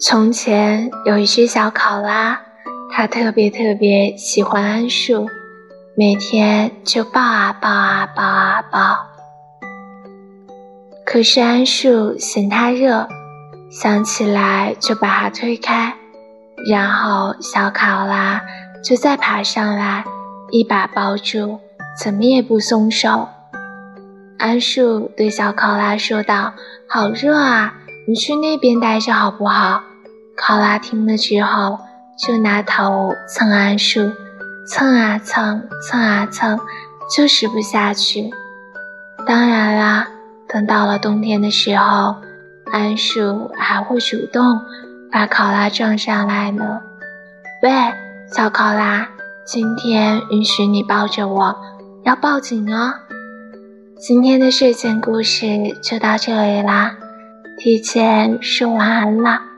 从前有一只小考拉，它特别特别喜欢桉树，每天就抱啊抱啊抱啊抱。可是桉树嫌它热，想起来就把它推开，然后小考拉就再爬上来，一把抱住，怎么也不松手。桉树对小考拉说道：“好热啊，你去那边待着好不好？”考拉听了之后，就拿头蹭桉树，蹭啊蹭，蹭啊蹭，就是不下去。当然啦，等到了冬天的时候，桉树还会主动把考拉撞上来呢。喂，小考拉，今天允许你抱着我，要抱紧哦。今天的睡前故事就到这里啦，提前说晚安了。